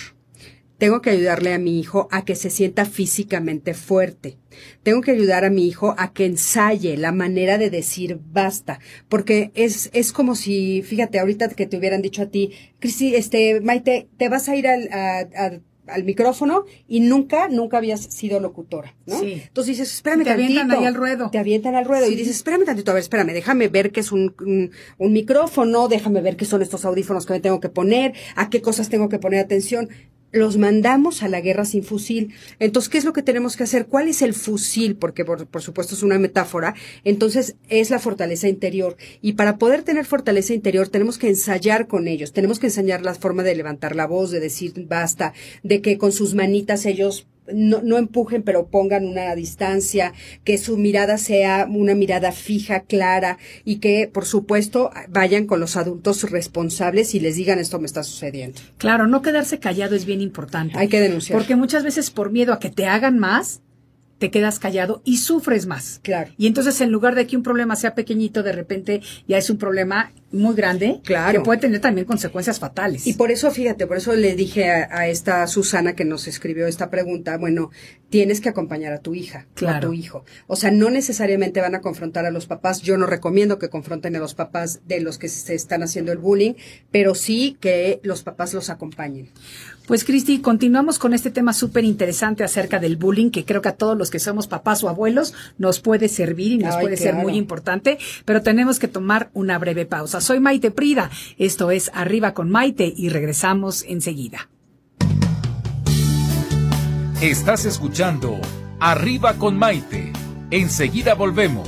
Tengo que ayudarle a mi hijo a que se sienta físicamente fuerte. Tengo que ayudar a mi hijo a que ensaye la manera de decir basta, porque es, es como si, fíjate, ahorita que te hubieran dicho a ti, Cristi, este, Maite, te vas a ir al, al micrófono y nunca, nunca habías sido locutora, ¿no? Sí. Entonces dices, espérame te tantito. Te avientan ahí al ruedo. Te avientan al ruedo y dices, espérame tantito, a ver, espérame, déjame ver qué es un, un, un, micrófono, déjame ver qué son estos audífonos que me tengo que poner, a qué cosas tengo que poner atención los mandamos a la guerra sin fusil. Entonces, ¿qué es lo que tenemos que hacer? ¿Cuál es el fusil? Porque, por, supuesto, es una metáfora. Entonces, es la fortaleza interior. Y para poder tener fortaleza interior, tenemos que ensayar con ellos. Tenemos que enseñar la forma de levantar la voz, de decir basta, de que con sus manitas ellos no, no empujen, pero pongan una distancia, que su mirada sea una mirada fija, clara y que, por supuesto, vayan con los adultos responsables y les digan esto me está sucediendo. Claro, no quedarse callado es bien importante. Hay que denunciar. Porque muchas veces por miedo a que te hagan más, te quedas callado y sufres más. Claro. Y entonces en lugar de que un problema sea pequeñito, de repente ya es un problema muy grande Claro. que puede tener también consecuencias fatales. Y por eso, fíjate, por eso le dije a, a esta Susana que nos escribió esta pregunta, bueno, tienes que acompañar a tu hija, o a Claro. tu hijo. O sea, no necesariamente van a confrontar a los papás. Yo no recomiendo que confronten a los papás de los que se están haciendo el bullying, pero sí que los papás los acompañen. Pues Cristi, continuamos con este tema súper interesante acerca del bullying, que creo que a todos los que somos papás o abuelos nos puede servir y nos Ay, puede ser muy importante, pero tenemos que tomar una breve pausa. Soy Maite Prida, esto es Arriba con Maite y regresamos enseguida. Estás escuchando Arriba con Maite. Enseguida volvemos.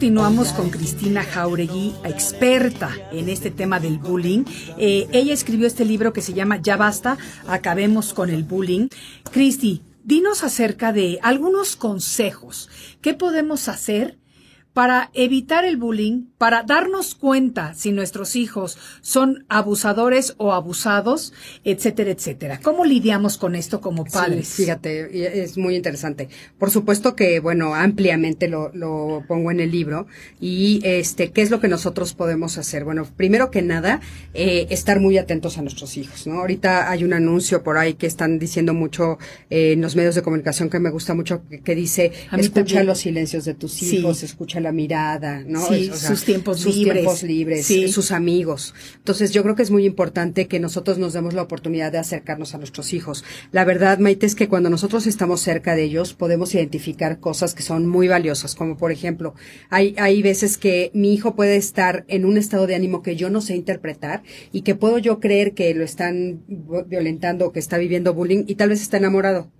Continuamos con Cristina Jauregui, experta en este tema del bullying. Eh, ella escribió este libro que se llama Ya basta, acabemos con el bullying. Cristi, dinos acerca de algunos consejos. ¿Qué podemos hacer para evitar el bullying, para darnos cuenta si nuestros hijos son abusadores o abusados, etcétera, etcétera? ¿Cómo lidiamos con esto como padres? Sí, fíjate, es muy interesante. Por supuesto que, bueno, ampliamente lo, lo pongo en el libro. Y, este, ¿qué es lo que nosotros podemos hacer? Bueno, primero que nada, eh, estar muy atentos a nuestros hijos, ¿no? Ahorita hay un anuncio por ahí que están diciendo mucho eh, en los medios de comunicación que me gusta mucho, que, que dice, escucha también. los silencios de tus Sí. hijos, escucha la mirada, ¿no? Sí, tiempos sus libres. tiempos libres, Sí. sus amigos. Entonces, yo creo que es muy importante que nosotros nos demos la oportunidad de acercarnos a nuestros hijos. La verdad, Maite, es que cuando nosotros estamos cerca de ellos, podemos identificar cosas que son muy valiosas, como por ejemplo, hay, hay veces que mi hijo puede estar en un estado de ánimo que yo no sé interpretar y que puedo yo creer que lo están violentando o que está viviendo bullying y tal vez está enamorado.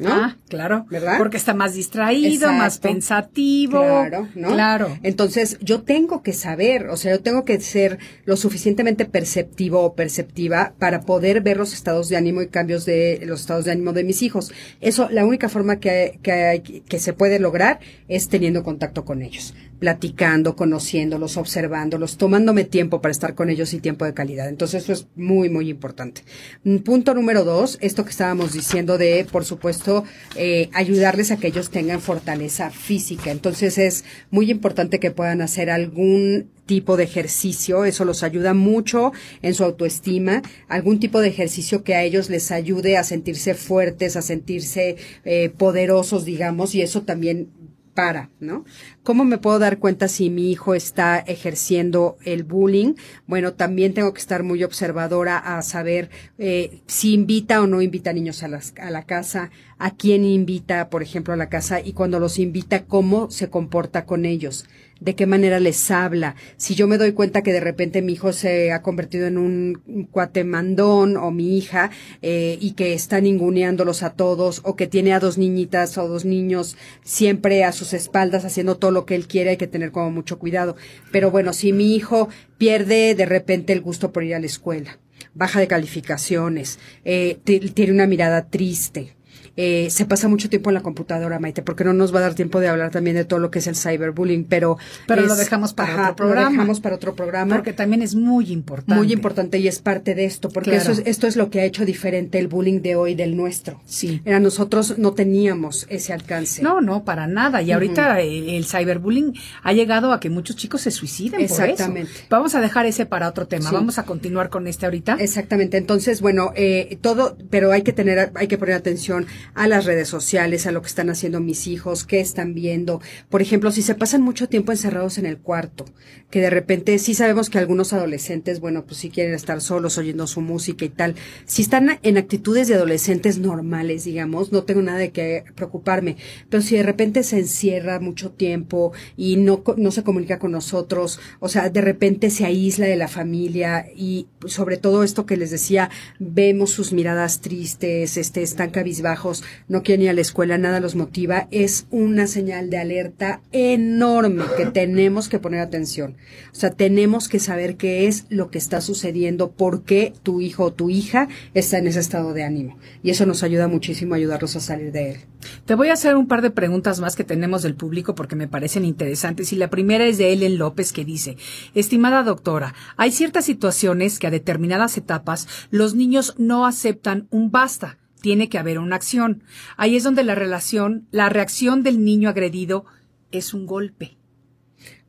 ¿No? Ah, claro. ¿Verdad? Porque está más distraído, más pensativo. Claro, ¿no? Claro. Entonces, yo tengo que saber, o sea, yo tengo que ser lo suficientemente perceptivo o perceptiva para poder ver los estados de ánimo y cambios de los estados de ánimo de mis hijos. Eso, la única forma que, que, hay- que se puede lograr es teniendo contacto con ellos, platicando, conociéndolos, observándolos, tomándome tiempo para estar con ellos y tiempo de calidad. Entonces, eso es muy, muy importante. Mm, Punto número dos, esto que estábamos diciendo de, por supuesto, eh, ayudarles a que ellos tengan fortaleza física. Entonces, es muy importante que puedan hacer algún tipo de ejercicio, eso los ayuda mucho en su autoestima, algún tipo de ejercicio que a ellos les ayude a sentirse fuertes, a sentirse eh, poderosos, digamos, y eso también para, ¿no? ¿Cómo me puedo dar cuenta si mi hijo está ejerciendo el bullying? Bueno, también tengo que estar muy observadora a saber eh, si invita o no invita niños a, las, a la casa, a quién invita, por ejemplo, a la casa y cuando los invita, cómo se comporta con ellos, de qué manera les habla. Si yo me doy cuenta que de repente mi hijo se ha convertido en un cuate mandón o mi hija eh, y que está ninguneándolos a todos o que tiene a dos niñitas o dos niños siempre a sus espaldas haciendo todo lo que él quiere, hay que tener como mucho cuidado. Pero bueno, si mi hijo pierde de repente el gusto por ir a la escuela, baja de calificaciones, eh, ti- tiene una mirada triste, eh, se pasa mucho tiempo en la computadora, Maite, porque no nos va a dar tiempo de hablar también de todo lo que es el cyberbullying, pero... Pero lo dejamos para ajá, otro programa. Lo dejamos para otro programa. Porque también es muy importante. muy importante y es parte de esto, porque Claro. eso es, esto es lo que ha hecho diferente el bullying de hoy del nuestro. Sí. Era nosotros no teníamos ese alcance. No, no, para nada. Y ahorita eh, el cyberbullying ha llegado a que muchos chicos se suiciden Exactamente. por eso. Vamos a dejar ese para otro tema. Sí. Vamos a continuar con este ahorita. Exactamente. Entonces, bueno, eh, todo, pero hay que tener, hay que poner atención a las redes sociales, a lo que están haciendo mis hijos, qué están viendo. Por ejemplo, si se pasan mucho tiempo encerrados en el cuarto, que de repente sí sabemos que algunos adolescentes, bueno, pues sí quieren estar solos oyendo su música y tal. Si están en actitudes de adolescentes normales, digamos, no tengo nada de qué preocuparme. Pero si de repente se encierra mucho tiempo y no, no se comunica con nosotros, o sea, de repente se aísla de la familia y sobre todo esto que les decía, vemos sus miradas tristes, este, están cabizbajos, no quieren ir a la escuela, nada los motiva, es una señal de alerta enorme que *laughs* tenemos que poner atención. O sea, tenemos que saber qué es lo que está sucediendo, por qué tu hijo o tu hija está en ese estado de ánimo. Y eso nos ayuda muchísimo a ayudarlos a salir de él. Te voy a hacer un par de preguntas más que tenemos del público porque me parecen interesantes. Y la primera es de Ellen López que dice, estimada doctora, hay ciertas situaciones que a determinadas etapas los niños no aceptan un basta. Tiene que haber una acción. Ahí es donde la relación, la reacción del niño agredido es un golpe.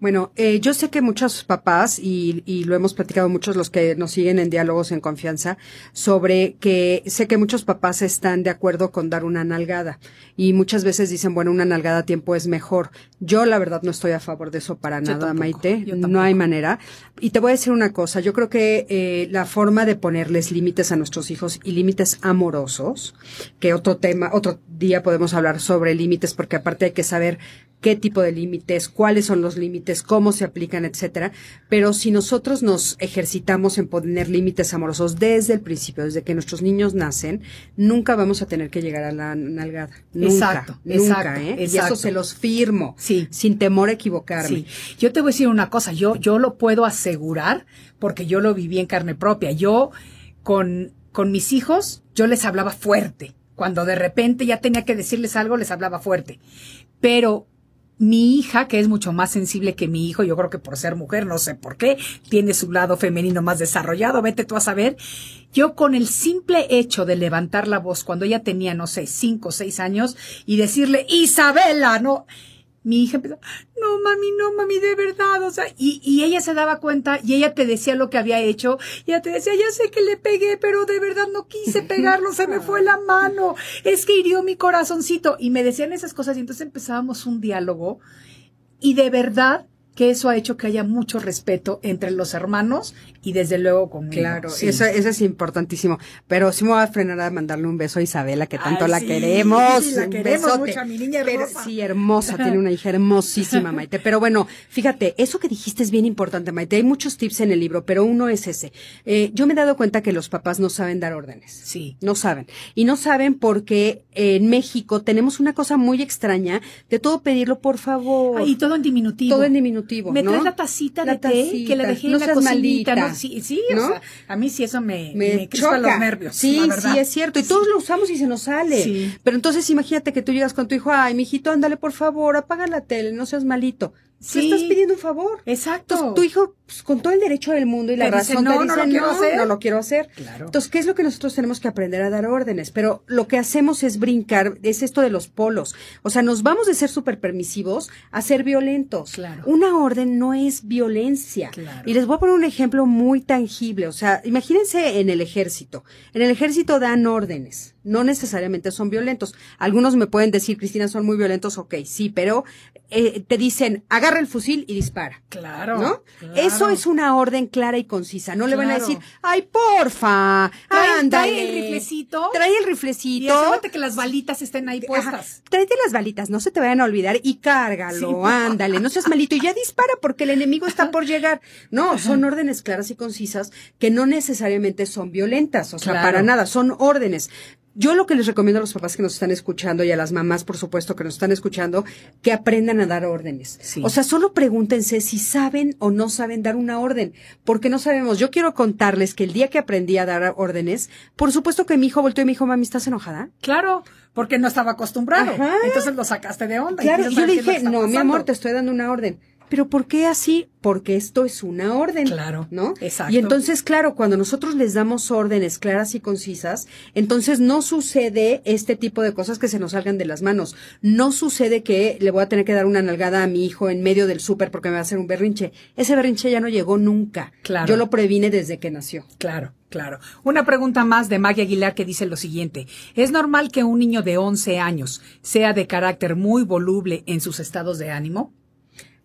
Bueno, eh, yo sé que muchos papás, y, y, lo hemos platicado muchos los que nos siguen en diálogos en confianza, sobre que sé que muchos papás están de acuerdo con dar una nalgada. Y muchas veces dicen, bueno, una nalgada a tiempo es mejor. Yo la verdad no estoy a favor de eso para Yo nada, tampoco, Maite. No hay manera. Y te voy a decir una cosa. Yo creo que eh, la forma de ponerles límites a nuestros hijos y límites amorosos, que otro tema, otro día podemos hablar sobre límites, porque aparte hay que saber qué tipo de límites, cuáles son los límites, cómo se aplican, etcétera. Pero si nosotros nos ejercitamos en poner límites amorosos desde el principio, desde que nuestros niños nacen, nunca vamos a tener que llegar a la nalgada. Nunca, Exacto, nunca, exacto, ¿eh? Y exacto. eso se los firmo. Sí. Sin temor a equivocarme. Sí. Yo te voy a decir una cosa, yo, yo lo puedo asegurar porque yo lo viví en carne propia. Yo con, con mis hijos, yo les hablaba fuerte. Cuando de repente ya tenía que decirles algo, les hablaba fuerte. Pero mi hija, que es mucho más sensible que mi hijo, yo creo que por ser mujer, no sé por qué, tiene su lado femenino más desarrollado, vete tú a saber. Yo con el simple hecho de levantar la voz cuando ella tenía, no sé, cinco o seis años y decirle, Isabela, no, mi hija empezó, no mami, no mami, de verdad, o sea, y, y ella se daba cuenta y ella te decía lo que había hecho, y ella te decía, ya sé que le pegué, pero de verdad no quise *laughs* pegarlo, se me fue la mano, es que hirió mi corazoncito, y me decían esas cosas, y entonces empezábamos un diálogo, y de verdad que eso ha hecho que haya mucho respeto entre los hermanos y desde luego conmigo. Claro, Sí. eso, eso es importantísimo. Pero sí me voy a frenar a mandarle un beso a Isabela, que tanto Ay, la sí, queremos. sí, la queremos besote. mucho a mi niña Pero hermosa. sí, hermosa, tiene una hija hermosísima, *laughs* Maite. Pero bueno, fíjate, eso que dijiste es bien importante, Maite. Hay muchos tips en el libro, pero uno es ese. Eh, yo me he dado cuenta que los papás no saben dar órdenes. Sí. No saben. Y no saben porque en México tenemos una cosa muy extraña de todo pedirlo por favor. Y todo en diminutivo. Todo en diminutivo, Me ¿no? traes la tacita La de té tacita. que le dejé No en la cocinita. malita, ¿no? Sí, sí, o sea, a mí sí eso me, me, me choca. los nervios. Sí, la sí, es cierto. Y todos lo usamos y se nos sale. Sí. Pero entonces imagínate que tú llegas con tu hijo, ay, mijito, ándale, por favor, apaga la tele, no seas malito. Sí. Le estás pidiendo un favor. Exacto. Entonces, tu hijo, pues, con todo el derecho del mundo y la Te dice, razón, "No, te no dice, lo quiero hacer". no lo quiero hacer. Claro. Entonces, ¿qué es lo que nosotros tenemos que aprender a dar órdenes? Pero lo que hacemos es brincar, es esto de los polos. O sea, nos vamos de ser súper permisivos a ser violentos. Claro. Una orden no es violencia. Claro. Y les voy a poner un ejemplo muy tangible. O sea, imagínense en el ejército. En el ejército dan órdenes. No necesariamente son violentos. Algunos me pueden decir, Cristina, son muy violentos. Ok, sí, pero eh, te dicen, agarra el fusil y dispara. Claro. ¿No? claro. Eso es una orden clara y concisa. No le van a decir, ay, porfa, Trae- ándale. trae el riflecito. Trae el Y riflecito. asegúrate que las balitas estén ahí Ajá. puestas. Tráete las balitas, no se te vayan a olvidar y cárgalo, ándale, no seas malito y ya dispara porque el enemigo está por llegar. No, son órdenes claras y concisas que no necesariamente son violentas, o sea, Claro. para nada, son órdenes. Yo lo que les recomiendo a los papás que nos están escuchando y a las mamás, por supuesto, que nos están escuchando, que aprendan a dar órdenes. Sí. O sea, solo pregúntense si saben o no saben dar una orden, porque no sabemos. Yo quiero contarles que el día que aprendí a dar órdenes, por supuesto que mi hijo volteó y me dijo, mami, ¿estás enojada? Claro, porque no estaba acostumbrado. Ajá. Entonces lo sacaste de onda. y Claro, quieres yo le dije, no, mi pasando". amor, te estoy dando una orden. Pero ¿por qué así? Porque esto es una orden. Claro, ¿No? exacto. Y entonces, claro, cuando nosotros les damos órdenes claras y concisas, entonces no sucede este tipo de cosas que se nos salgan de las manos. No sucede que le voy a tener que dar una nalgada a mi hijo en medio del súper porque me va a hacer un berrinche. Ese berrinche ya no llegó nunca. Claro. Yo lo previne desde que nació. Claro. Claro. Una pregunta más de Maggie Aguilar que dice lo siguiente. ¿Es normal que un niño de 11 años sea de carácter muy voluble en sus estados de ánimo?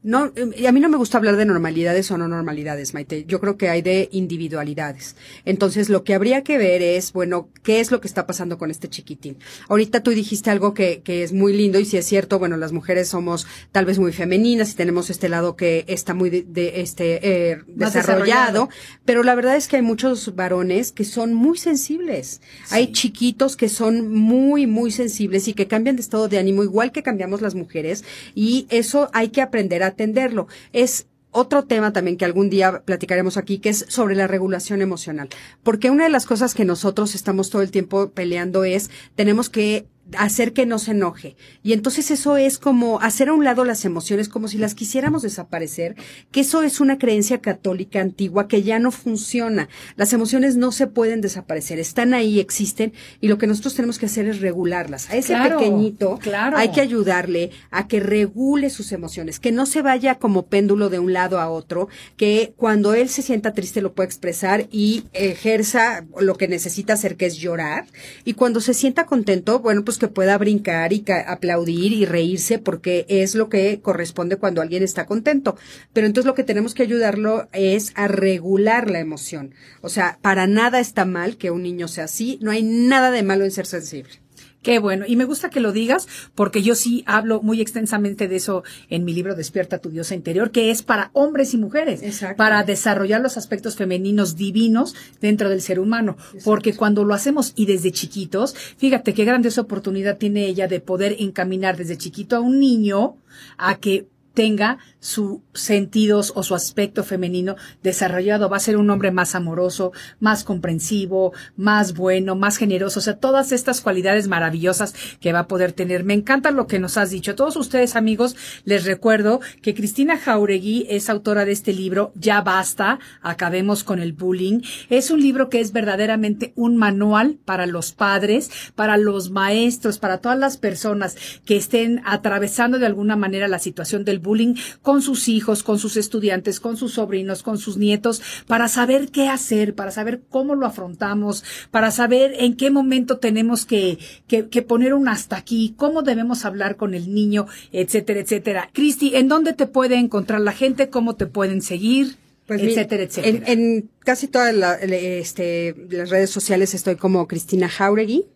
No, eh, a mí no me gusta hablar de normalidades o no normalidades, Maite. Yo creo que hay de individualidades. Entonces, lo que habría que ver es, bueno, ¿qué es lo que está pasando con este chiquitín? Ahorita tú dijiste algo que, que es muy lindo y si es cierto, bueno, las mujeres somos tal vez muy femeninas y tenemos este lado que está muy de, este eh, desarrollado, pero la verdad es que hay muchos varones que son muy sensibles. Hay chiquitos que son muy, muy sensibles y que cambian de estado de ánimo igual que cambiamos las mujeres y eso hay que aprender a atenderlo. Es otro tema también que algún día platicaremos aquí, que es sobre la regulación emocional. Porque una de las cosas que nosotros estamos todo el tiempo peleando es, tenemos que hacer que no se enoje. Y entonces eso es como hacer a un lado las emociones, como si las quisiéramos desaparecer, que eso es una creencia católica antigua que ya no funciona. Las emociones no se pueden desaparecer, están ahí, existen, y lo que nosotros tenemos que hacer es regularlas. A ese pequeñito claro. hay que ayudarle a que regule sus emociones, que no se vaya como péndulo de un lado a otro, que cuando él se sienta triste lo pueda expresar y ejerza lo que necesita hacer, que es llorar, y cuando se sienta contento, bueno, pues que pueda brincar y aplaudir y reírse porque es lo que corresponde cuando alguien está contento. Pero entonces lo que tenemos que ayudarlo es a regular la emoción. O sea, para nada está mal que un niño sea así, no hay nada de malo en ser sensible. Qué bueno. Y me gusta que lo digas porque yo sí hablo muy extensamente de eso en mi libro Despierta tu diosa interior, que es para hombres y mujeres, para desarrollar los aspectos femeninos divinos dentro del ser humano. Porque cuando lo hacemos y desde chiquitos, fíjate qué grandiosa oportunidad tiene ella de poder encaminar desde chiquito a un niño a que tenga sus sentidos o su aspecto femenino desarrollado. Va a ser un hombre más amoroso, más comprensivo, más bueno, más generoso. O sea, todas estas cualidades maravillosas que va a poder tener. Me encanta lo que nos has dicho. A todos ustedes, amigos, les recuerdo que Cristina Jauregui es autora de este libro, Ya basta, acabemos con el bullying. Es un libro que es verdaderamente un manual para los padres, para los maestros, para todas las personas que estén atravesando de alguna manera la situación del bullying con sus hijos, con sus estudiantes, con sus sobrinos, con sus nietos, para saber qué hacer, para saber cómo lo afrontamos, para saber en qué momento tenemos que, que, poner un hasta aquí, cómo debemos hablar con el niño, etcétera, etcétera. Cristi, ¿en dónde te puede encontrar la gente? ¿Cómo te pueden seguir? Pues etcétera, etcétera. En, casi todas este, las redes sociales estoy como Cristina Jauregui.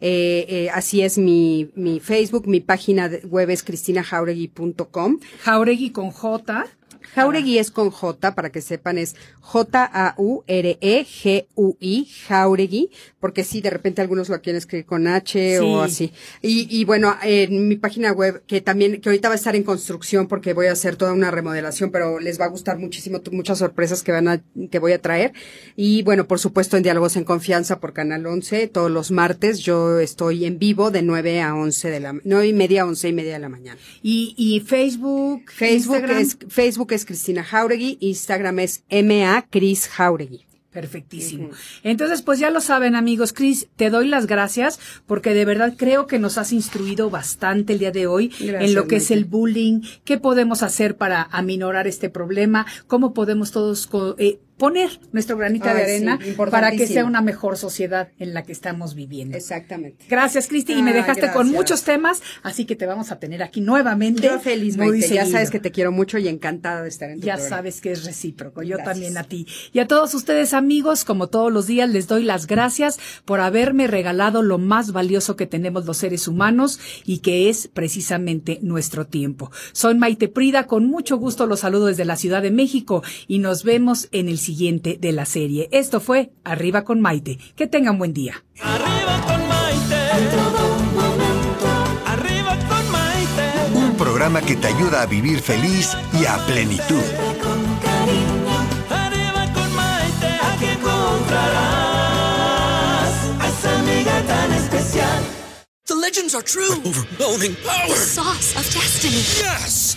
Eh, eh, así es mi, mi Facebook, mi página web es cristinajauregui.com. Jauregui con J. Jauregui es con J, para que sepan, es J-A-U-R-E-G-U-I, Jauregui, porque sí, de repente algunos lo quieren escribir con H o así. Y, y bueno, en mi página web, que también, que ahorita va a estar en construcción porque voy a hacer toda una remodelación, pero les va a gustar muchísimo, muchas sorpresas que van a, que voy a traer. Y bueno, por supuesto, en Diálogos en Confianza por Canal 11, todos los martes, yo estoy en vivo de 9 a 11 de la, 9 y media a 11 y media de la mañana. Y, y Facebook, Facebook es, Facebook es Cristina Jauregui, Instagram es MA Cris Jauregui. Perfectísimo. Entonces, pues ya lo saben, amigos. Cris, te doy las gracias porque de verdad creo que nos has instruido bastante el día de hoy en lo que es el bullying, qué podemos hacer para aminorar este problema, cómo podemos todos eh, poner nuestro granito de arena para que sea una mejor sociedad en la que estamos viviendo. Exactamente. Gracias, Cristi, y me dejaste con muchos temas, así que te vamos a tener aquí nuevamente. Yo feliz, muy Ya sabes que te quiero mucho y encantada de estar en tu Ya sabes que es recíproco, yo también a ti. Y a todos ustedes, amigos, como todos los días, les doy las gracias por haberme regalado lo más valioso que tenemos los seres humanos y que es precisamente nuestro tiempo. Soy Maite Prida, con mucho gusto los saludo desde la Ciudad de México y nos vemos en el siguiente siguiente de la serie. Esto fue Arriba con Maite. Que tengan buen día. Arriba con Maite. Arriba con Maite. Un programa que te ayuda a vivir feliz y a plenitud. Arriba con Maite. Aquí encontrarás a esa amiga tan especial. The legends are true. Overwhelming power! The sauce of destiny. Yes!